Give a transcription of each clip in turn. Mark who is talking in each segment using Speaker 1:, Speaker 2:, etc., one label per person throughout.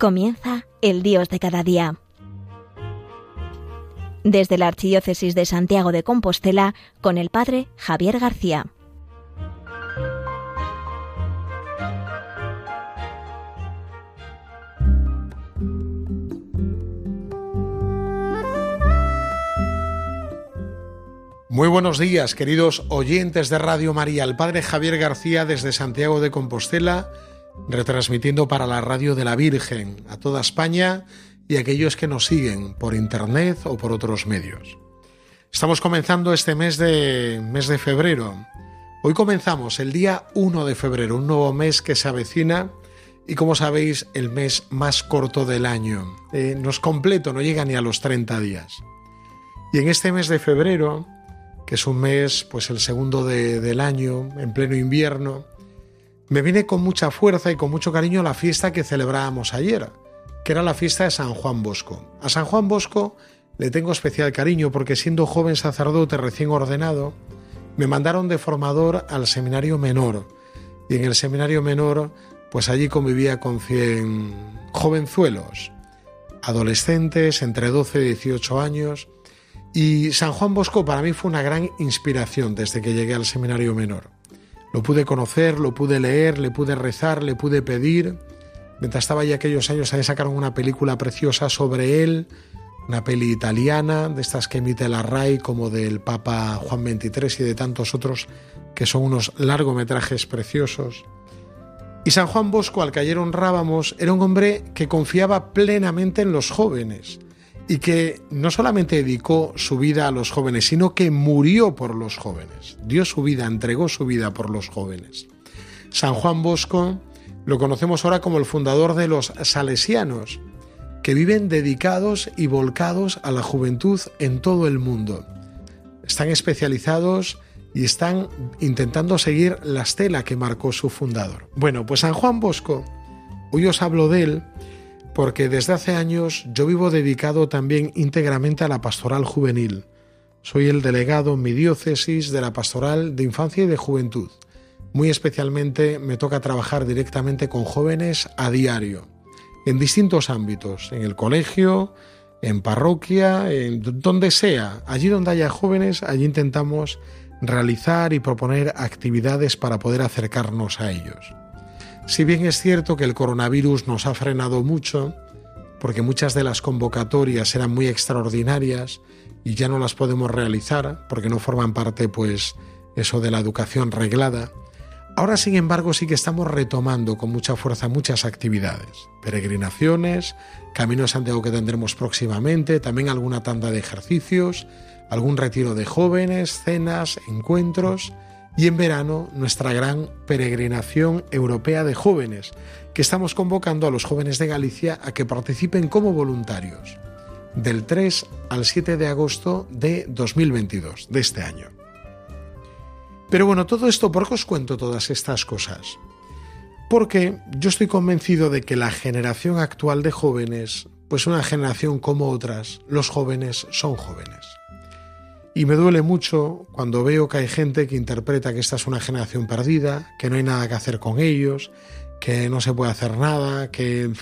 Speaker 1: Comienza el Dios de cada día. Desde la Archidiócesis de Santiago de Compostela, con el Padre Javier García.
Speaker 2: Muy buenos días, queridos oyentes de Radio María. El Padre Javier García desde Santiago de Compostela retransmitiendo para la Radio de la Virgen a toda España y aquellos que nos siguen por internet o por otros medios. Estamos comenzando este mes de, mes de febrero. Hoy comenzamos el día 1 de febrero, un nuevo mes que se avecina y como sabéis el mes más corto del año. Eh, no es completo, no llega ni a los 30 días. Y en este mes de febrero, que es un mes, pues el segundo del año, en pleno invierno, me viene con mucha fuerza y con mucho cariño la fiesta que celebrábamos ayer, que era la fiesta de San Juan Bosco. A San Juan Bosco le tengo especial cariño porque siendo joven sacerdote recién ordenado, me mandaron de formador al seminario menor. Y en el seminario menor, pues allí convivía con 100 jovenzuelos, adolescentes entre 12 y 18 años. Y San Juan Bosco para mí fue una gran inspiración desde que llegué al seminario menor. Lo pude conocer, lo pude leer, le pude rezar, le pude pedir. Mientras estaba allí aquellos años, ahí sacaron una película preciosa sobre él, una peli italiana, de estas que emite la RAI, como del Papa Juan XXIII y de tantos otros, que son unos largometrajes preciosos. Y San Juan Bosco, al que ayer honrábamos, era un hombre que confiaba plenamente en los jóvenes y que no solamente dedicó su vida a los jóvenes, sino que murió por los jóvenes. Dio su vida, entregó su vida por los jóvenes. San Juan Bosco lo conocemos ahora como el fundador de los salesianos, que viven dedicados y volcados a la juventud en todo el mundo. Están especializados y están intentando seguir la estela que marcó su fundador. Bueno, pues San Juan Bosco, hoy os hablo de él porque desde hace años yo vivo dedicado también íntegramente a la pastoral juvenil. Soy el delegado en mi diócesis de la pastoral de infancia y de juventud. Muy especialmente me toca trabajar directamente con jóvenes a diario, en distintos ámbitos, en el colegio, en parroquia, en donde sea. Allí donde haya jóvenes, allí intentamos realizar y proponer actividades para poder acercarnos a ellos. Si bien es cierto que el coronavirus nos ha frenado mucho, porque muchas de las convocatorias eran muy extraordinarias y ya no las podemos realizar porque no forman parte pues eso de la educación reglada. Ahora, sin embargo, sí que estamos retomando con mucha fuerza muchas actividades, peregrinaciones, Camino de Santiago que tendremos próximamente, también alguna tanda de ejercicios, algún retiro de jóvenes, cenas, encuentros y en verano nuestra gran peregrinación europea de jóvenes, que estamos convocando a los jóvenes de Galicia a que participen como voluntarios del 3 al 7 de agosto de 2022, de este año. Pero bueno, todo esto, ¿por qué os cuento todas estas cosas? Porque yo estoy convencido de que la generación actual de jóvenes, pues una generación como otras, los jóvenes son jóvenes. Y me duele mucho cuando veo que hay gente que interpreta que esta es una generación perdida, que no hay nada que hacer con ellos, que no se puede hacer nada, que,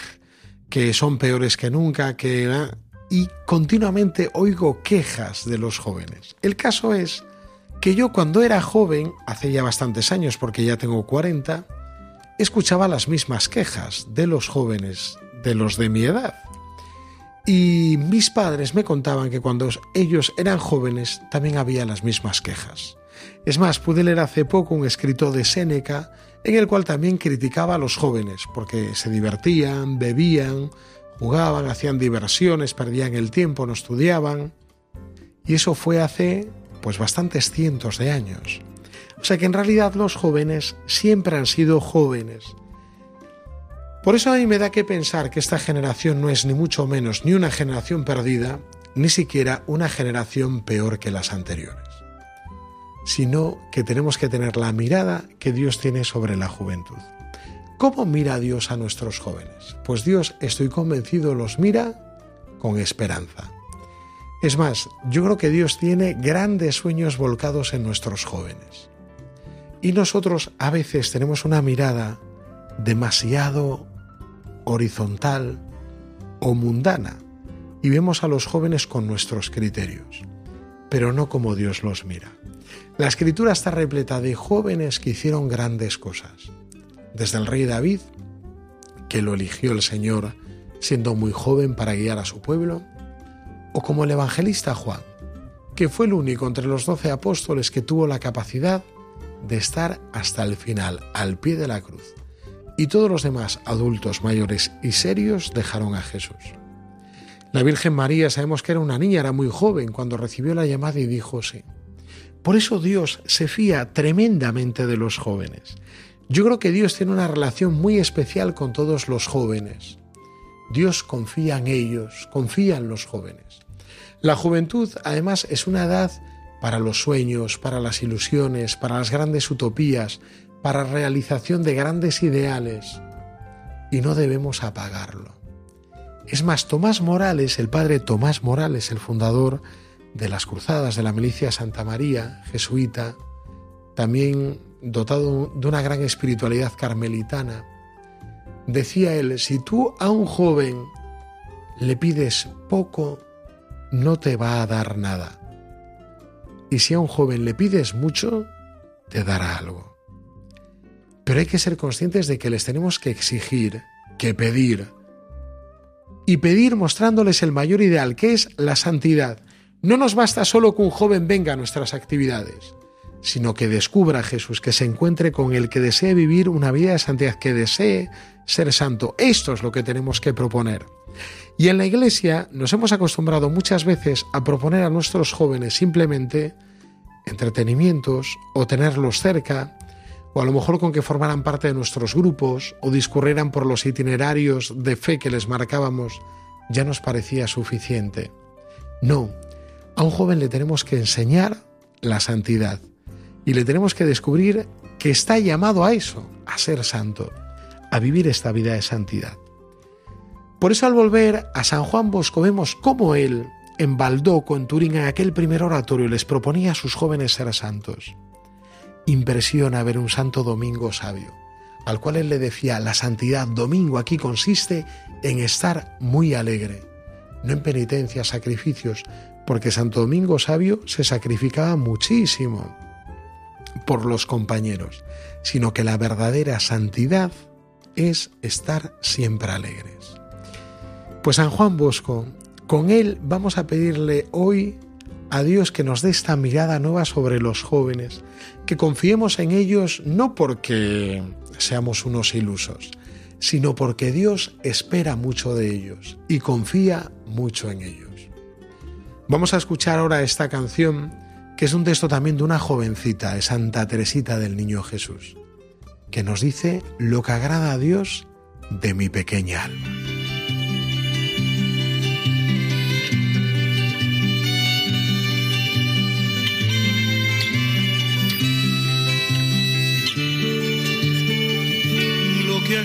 Speaker 2: que son peores que nunca, que... Ah, y continuamente oigo quejas de los jóvenes. El caso es que yo cuando era joven, hace ya bastantes años porque ya tengo 40, escuchaba las mismas quejas de los jóvenes, de los de mi edad. Y mis padres me contaban que cuando ellos eran jóvenes también había las mismas quejas. Es más, pude leer hace poco un escrito de Séneca en el cual también criticaba a los jóvenes porque se divertían, bebían, jugaban, hacían diversiones, perdían el tiempo, no estudiaban. Y eso fue hace pues bastantes cientos de años. O sea que en realidad los jóvenes siempre han sido jóvenes por eso a mí me da que pensar que esta generación no es ni mucho menos ni una generación perdida, ni siquiera una generación peor que las anteriores, sino que tenemos que tener la mirada que Dios tiene sobre la juventud. ¿Cómo mira Dios a nuestros jóvenes? Pues Dios, estoy convencido, los mira con esperanza. Es más, yo creo que Dios tiene grandes sueños volcados en nuestros jóvenes. Y nosotros a veces tenemos una mirada demasiado horizontal, o mundana y vemos a los jóvenes con nuestros criterios, pero no como Dios los mira. La escritura está repleta de jóvenes que hicieron grandes cosas, desde el rey David, que lo eligió el Señor siendo muy joven para guiar a su pueblo, o como el evangelista Juan, que fue el único entre los doce apóstoles que tuvo la capacidad de estar hasta el final, al pie de la cruz. Y todos los demás adultos mayores y serios dejaron a Jesús. La Virgen María sabemos que era una niña, era muy joven cuando recibió la llamada y dijo sí. Por eso Dios se fía tremendamente de los jóvenes. Yo creo que Dios tiene una relación muy especial con todos los jóvenes. Dios confía en ellos, confía en los jóvenes. La juventud además es una edad para los sueños, para las ilusiones, para las grandes utopías, para realización de grandes ideales. Y no debemos apagarlo. Es más, Tomás Morales, el padre Tomás Morales, el fundador de las cruzadas de la milicia Santa María, jesuita, también dotado de una gran espiritualidad carmelitana, decía él, si tú a un joven le pides poco, no te va a dar nada. Y si a un joven le pides mucho, te dará algo. Pero hay que ser conscientes de que les tenemos que exigir, que pedir. Y pedir mostrándoles el mayor ideal, que es la santidad. No nos basta solo que un joven venga a nuestras actividades sino que descubra a Jesús, que se encuentre con el que desee vivir una vida de santidad, que desee ser santo. Esto es lo que tenemos que proponer. Y en la iglesia nos hemos acostumbrado muchas veces a proponer a nuestros jóvenes simplemente entretenimientos o tenerlos cerca, o a lo mejor con que formaran parte de nuestros grupos o discurrieran por los itinerarios de fe que les marcábamos, ya nos parecía suficiente. No, a un joven le tenemos que enseñar la santidad y le tenemos que descubrir que está llamado a eso, a ser santo, a vivir esta vida de santidad. Por eso al volver a San Juan Bosco vemos cómo él, en Baldoco, en Turín, en aquel primer oratorio, les proponía a sus jóvenes ser santos. Impresiona ver un Santo Domingo sabio, al cual él le decía, la santidad domingo aquí consiste en estar muy alegre, no en penitencia, sacrificios, porque Santo Domingo sabio se sacrificaba muchísimo por los compañeros, sino que la verdadera santidad es estar siempre alegres. Pues San Juan Bosco, con él vamos a pedirle hoy a Dios que nos dé esta mirada nueva sobre los jóvenes, que confiemos en ellos no porque seamos unos ilusos, sino porque Dios espera mucho de ellos y confía mucho en ellos. Vamos a escuchar ahora esta canción que es un texto también de una jovencita, de Santa Teresita del Niño Jesús, que nos dice lo que agrada a Dios de mi pequeña alma.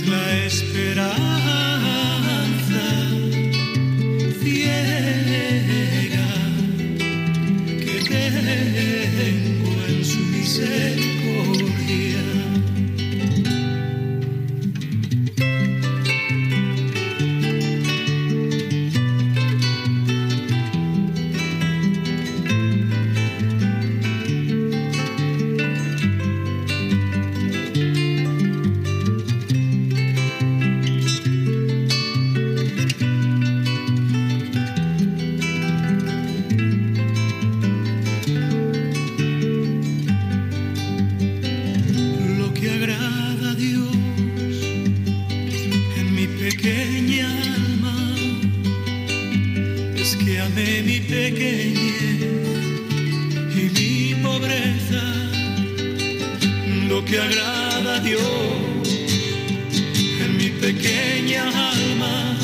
Speaker 3: es la que agrada Dios en mi pequeña alma.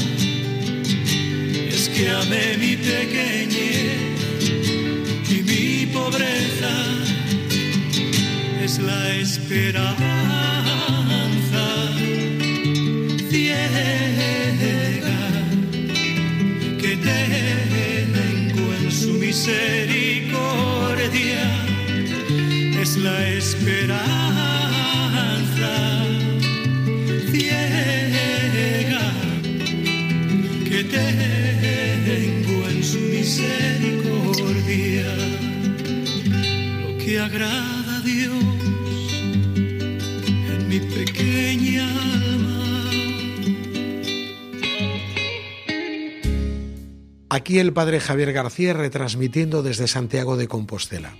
Speaker 3: Es que amé mi pequeñez y mi pobreza. Es la esperanza ciega que tengo en su misericordia. Es la esperanza tengo en su misericordia, lo que agrada a Dios en mi pequeña alma.
Speaker 2: Aquí el padre Javier García retransmitiendo desde Santiago de Compostela.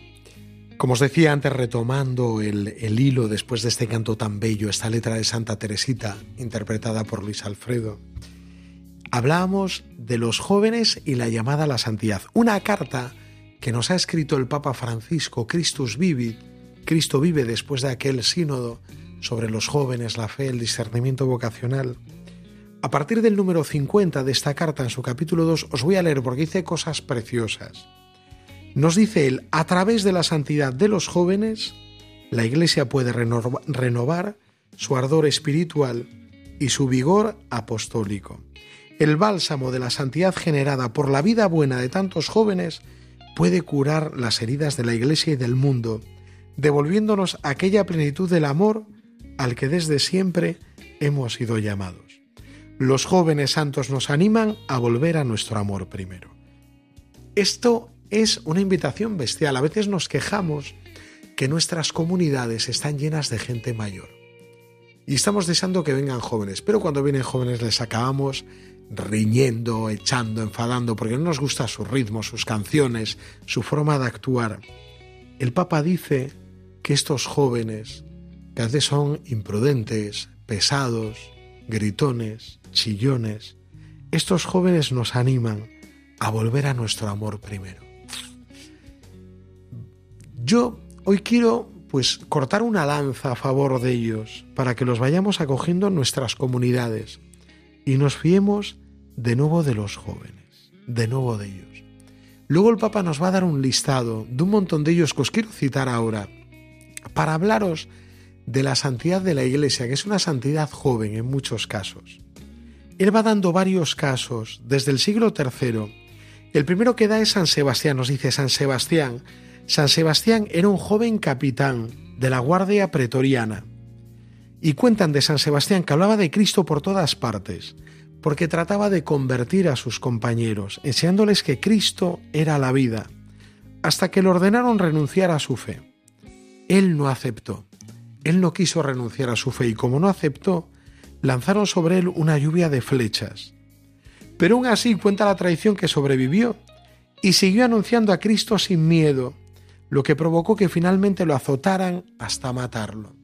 Speaker 2: Como os decía antes, retomando el, el, hilo después de este canto tan bello, esta letra de Santa Teresita, interpretada por Luis Alfredo, hablábamos de los jóvenes y la llamada a la santidad. Una carta que nos ha escrito el Papa Francisco, Christus Vivit, Cristo vive después de aquel sínodo sobre los jóvenes, la fe, el discernimiento vocacional. A partir del número 50 de esta carta, en su capítulo 2, os voy a leer porque dice cosas preciosas. Nos dice él, a través de la santidad de los jóvenes, la Iglesia puede renovar su ardor espiritual y su vigor apostólico. El bálsamo de la santidad generada por la vida buena de tantos jóvenes puede curar las heridas de la Iglesia y del mundo, devolviéndonos aquella plenitud del amor al que desde siempre hemos sido llamados. Los jóvenes santos nos animan a volver a nuestro amor primero. Esto es una invitación bestial. A veces nos quejamos que nuestras comunidades están llenas de gente mayor. Y estamos deseando que vengan jóvenes, pero cuando vienen jóvenes les acabamos riñendo, echando, enfadando, porque no nos gusta su ritmo, sus canciones, su forma de actuar. El Papa dice que estos jóvenes, que a veces son imprudentes, pesados, gritones, chillones, estos jóvenes nos animan a volver a nuestro amor primero. Yo hoy quiero pues cortar una lanza a favor de ellos para que los vayamos acogiendo en nuestras comunidades y nos fiemos de nuevo de los jóvenes, de nuevo de ellos. Luego el Papa nos va a dar un listado de un montón de ellos que os quiero citar ahora para hablaros de la santidad de la Iglesia, que es una santidad joven en muchos casos. Él va dando varios casos desde el siglo III. El primero que da es San Sebastián, nos dice San Sebastián, San Sebastián era un joven capitán de la Guardia Pretoriana. Y cuentan de San Sebastián que hablaba de Cristo por todas partes, porque trataba de convertir a sus compañeros, enseñándoles que Cristo era la vida, hasta que le ordenaron renunciar a su fe. Él no aceptó. Él no quiso renunciar a su fe y como no aceptó, lanzaron sobre él una lluvia de flechas. Pero aún así cuenta la tradición que sobrevivió y siguió anunciando a Cristo sin miedo, lo que provocó que finalmente lo azotaran hasta matarlo.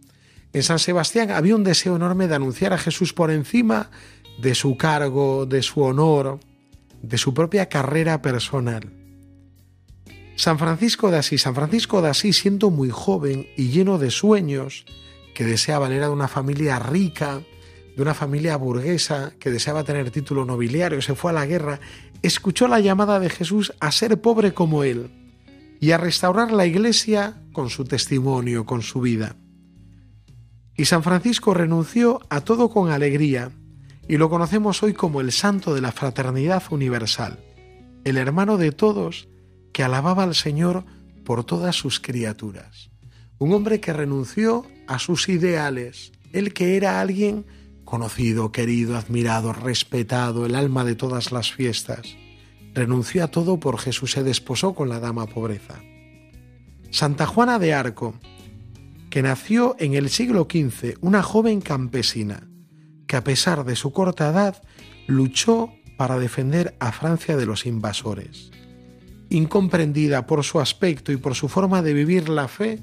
Speaker 2: En San Sebastián había un deseo enorme de anunciar a Jesús por encima de su cargo, de su honor, de su propia carrera personal. San Francisco de Asís, San Francisco de Asís siendo muy joven y lleno de sueños, que deseaba, era de una familia rica, de una familia burguesa, que deseaba tener título nobiliario, se fue a la guerra, escuchó la llamada de Jesús a ser pobre como él y a restaurar la iglesia con su testimonio, con su vida. Y San Francisco renunció a todo con alegría y lo conocemos hoy como el santo de la fraternidad universal, el hermano de todos que alababa al Señor por todas sus criaturas. Un hombre que renunció a sus ideales, el que era alguien conocido, querido, admirado, respetado, el alma de todas las fiestas. Renunció a todo por Jesús, se desposó con la dama pobreza. Santa Juana de Arco, que nació en el siglo XV, una joven campesina, que a pesar de su corta edad luchó para defender a Francia de los invasores. Incomprendida por su aspecto y por su forma de vivir la fe,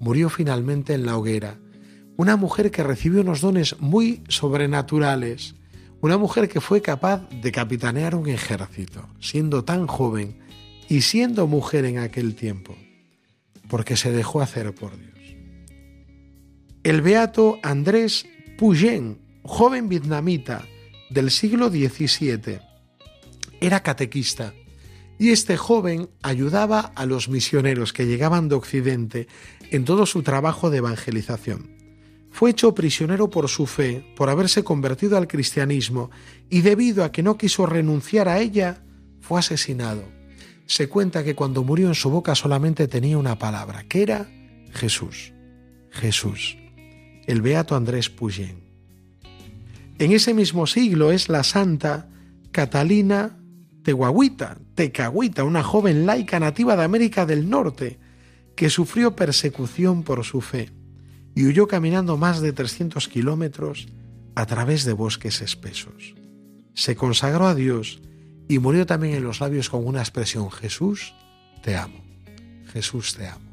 Speaker 2: murió finalmente en la hoguera. Una mujer que recibió unos dones muy sobrenaturales, una mujer que fue capaz de capitanear un ejército, siendo tan joven y siendo mujer en aquel tiempo, porque se dejó hacer por Dios. El beato Andrés Puyen, joven vietnamita del siglo XVII. Era catequista y este joven ayudaba a los misioneros que llegaban de Occidente en todo su trabajo de evangelización. Fue hecho prisionero por su fe, por haberse convertido al cristianismo, y debido a que no quiso renunciar a ella, fue asesinado. Se cuenta que cuando murió en su boca solamente tenía una palabra, que era Jesús. Jesús. El beato Andrés Puyen. En ese mismo siglo es la santa Catalina Tehuahuita, Tecahuita, una joven laica nativa de América del Norte, que sufrió persecución por su fe y huyó caminando más de 300 kilómetros a través de bosques espesos. Se consagró a Dios y murió también en los labios con una expresión, Jesús, te amo, Jesús, te amo.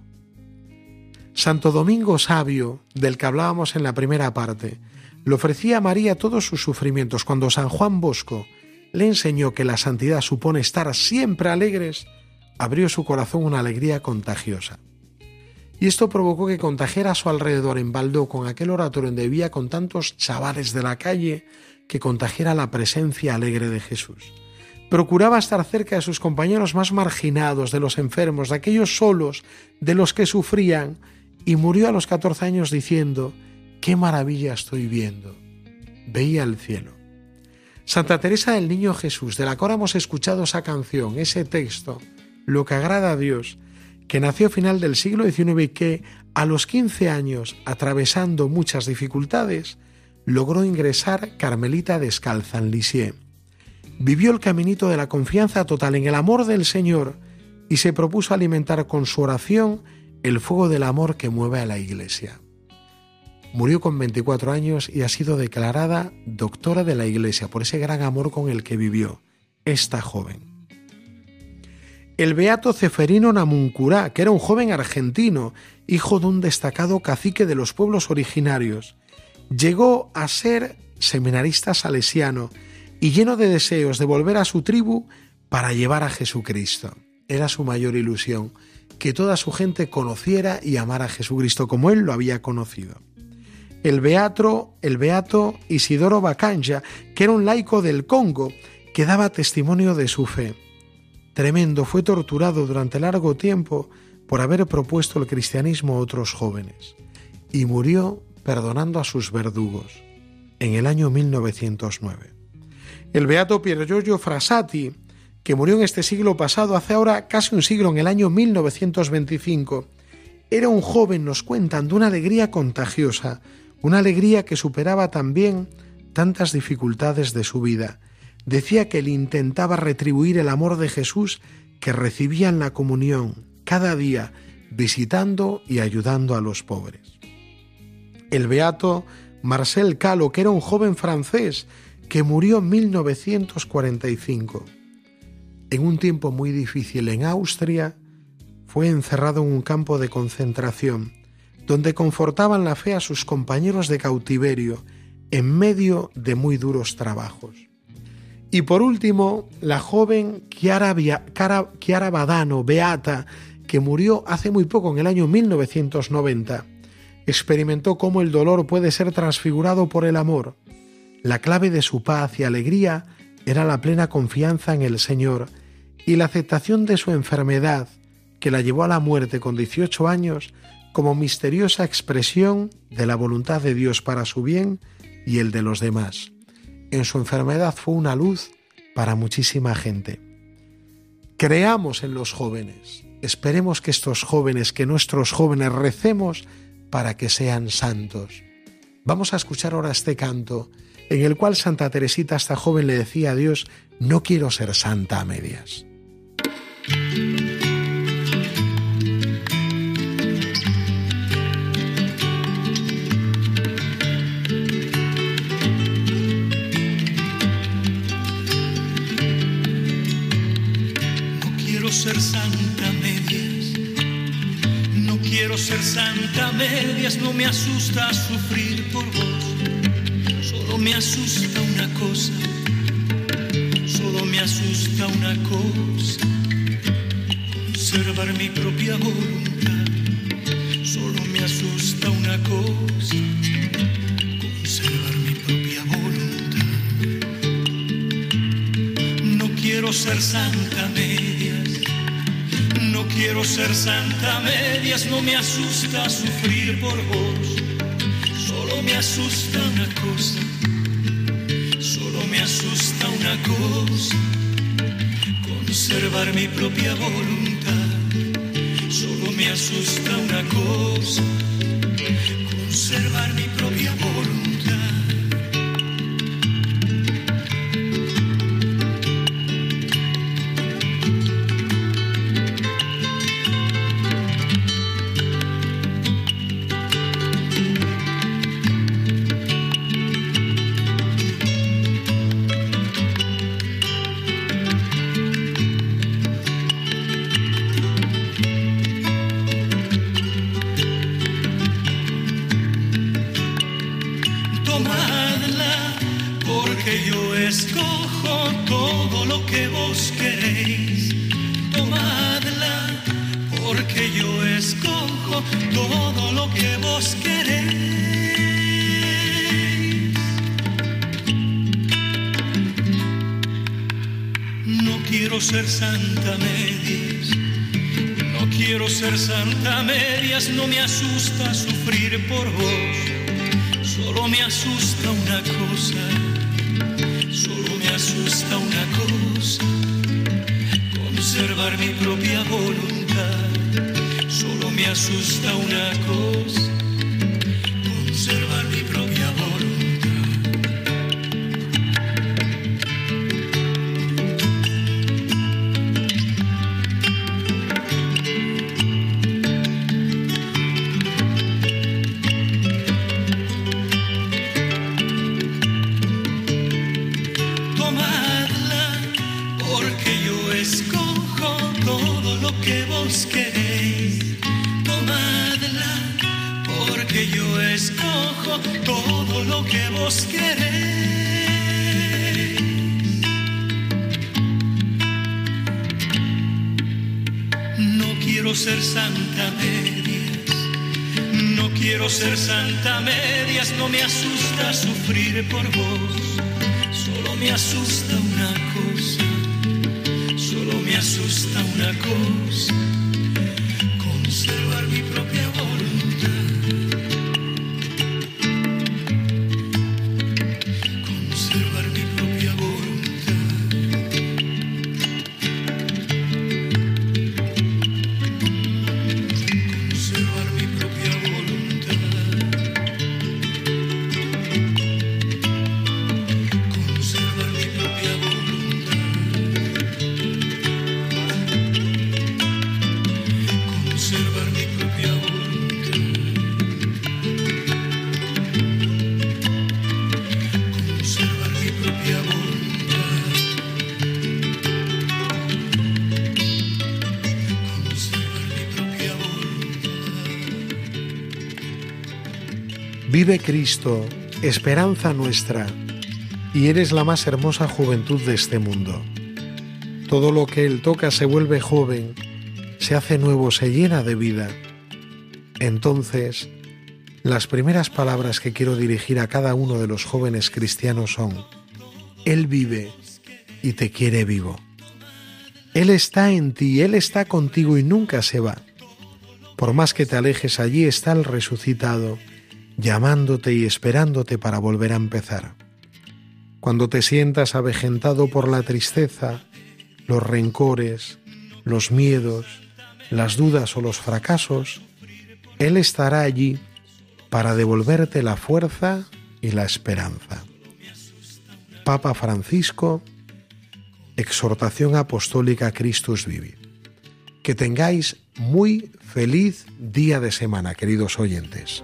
Speaker 2: Santo Domingo Sabio, del que hablábamos en la primera parte, le ofrecía a María todos sus sufrimientos cuando San Juan Bosco le enseñó que la santidad supone estar siempre alegres, abrió su corazón una alegría contagiosa. Y esto provocó que contagiara a su alrededor en Baldó con aquel oratorio donde vivía con tantos chavales de la calle, que contagiara la presencia alegre de Jesús. Procuraba estar cerca de sus compañeros más marginados, de los enfermos, de aquellos solos, de los que sufrían, y murió a los 14 años diciendo, qué maravilla estoy viendo. Veía el cielo. Santa Teresa del Niño Jesús, de la cual hemos escuchado esa canción, ese texto, Lo que agrada a Dios, que nació a final del siglo XIX y que a los 15 años, atravesando muchas dificultades, logró ingresar Carmelita descalza en Lisieux. Vivió el caminito de la confianza total en el amor del Señor y se propuso alimentar con su oración el fuego del amor que mueve a la Iglesia. Murió con 24 años y ha sido declarada doctora de la Iglesia por ese gran amor con el que vivió esta joven. El beato Ceferino Namuncurá, que era un joven argentino, hijo de un destacado cacique de los pueblos originarios, llegó a ser seminarista salesiano y lleno de deseos de volver a su tribu para llevar a Jesucristo. Era su mayor ilusión, que toda su gente conociera y amara a Jesucristo como él lo había conocido el beato, el beato Isidoro Bacanja, que era un laico del Congo, que daba testimonio de su fe. Tremendo, fue torturado durante largo tiempo por haber propuesto el cristianismo a otros jóvenes y murió perdonando a sus verdugos en el año 1909. El beato Giorgio Frassati, que murió en este siglo pasado, hace ahora casi un siglo, en el año 1925, era un joven, nos cuentan, de una alegría contagiosa, una alegría que superaba también tantas dificultades de su vida. Decía que él intentaba retribuir el amor de Jesús que recibía en la comunión cada día, visitando y ayudando a los pobres. El beato Marcel Calo, que era un joven francés que murió en 1945. En un tiempo muy difícil en Austria, fue encerrado en un campo de concentración donde confortaban la fe a sus compañeros de cautiverio en medio de muy duros trabajos. Y por último, la joven Chiara, Badano, Beata, que murió hace muy poco, en el año 1990, experimentó cómo el dolor puede ser transfigurado por el amor. La clave de su paz y alegría era la plena confianza en el Señor y la aceptación de su enfermedad, que la llevó a la muerte con 18 años como misteriosa expresión de la voluntad de Dios para su bien y el de los demás. En su enfermedad fue una luz para muchísima gente. Creamos en los jóvenes, esperemos que estos jóvenes, que nuestros jóvenes recemos para que sean santos. Vamos a escuchar ahora este canto en el cual Santa Teresita, esta joven, le decía a Dios, no quiero ser santa a medias.
Speaker 3: ser santa medias. No quiero ser santa medias, no me asusta sufrir por vos. Solo me asusta una cosa, solo me asusta una cosa, conservar mi propia voluntad. Solo me asusta una cosa, conservar mi propia voluntad. No quiero ser santa medias, no quiero ser santa medias, no me asusta sufrir por vos me asusta una cosa, solo me asusta una cosa, conservar mi propia voluntad, solo me asusta una cosa, ser santa medias, no quiero ser santa medias, no me asusta sufrir por vos, solo me asusta una cosa, solo me asusta una cosa, conservar mi propia voluntad, solo me asusta una cosa ser santa medias, no quiero ser santa medias, no me asusta sufrir por vos, solo me asusta una cosa, solo me asusta una cosa, conservar mi propia
Speaker 2: Vive Cristo, esperanza nuestra, y eres la más hermosa juventud de este mundo. Todo lo que Él toca se vuelve joven, se hace nuevo, se llena de vida. Entonces, las primeras palabras que quiero dirigir a cada uno de los jóvenes cristianos son, Él vive y te quiere vivo. Él está en ti, Él está contigo y nunca se va. Por más que te alejes, allí está el resucitado llamándote y esperándote para volver a empezar. Cuando te sientas avejentado por la tristeza, los rencores, los miedos, las dudas o los fracasos, Él estará allí para devolverte la fuerza y la esperanza. Papa Francisco, exhortación apostólica Christus Vivi. Que tengáis muy feliz día de semana, queridos oyentes.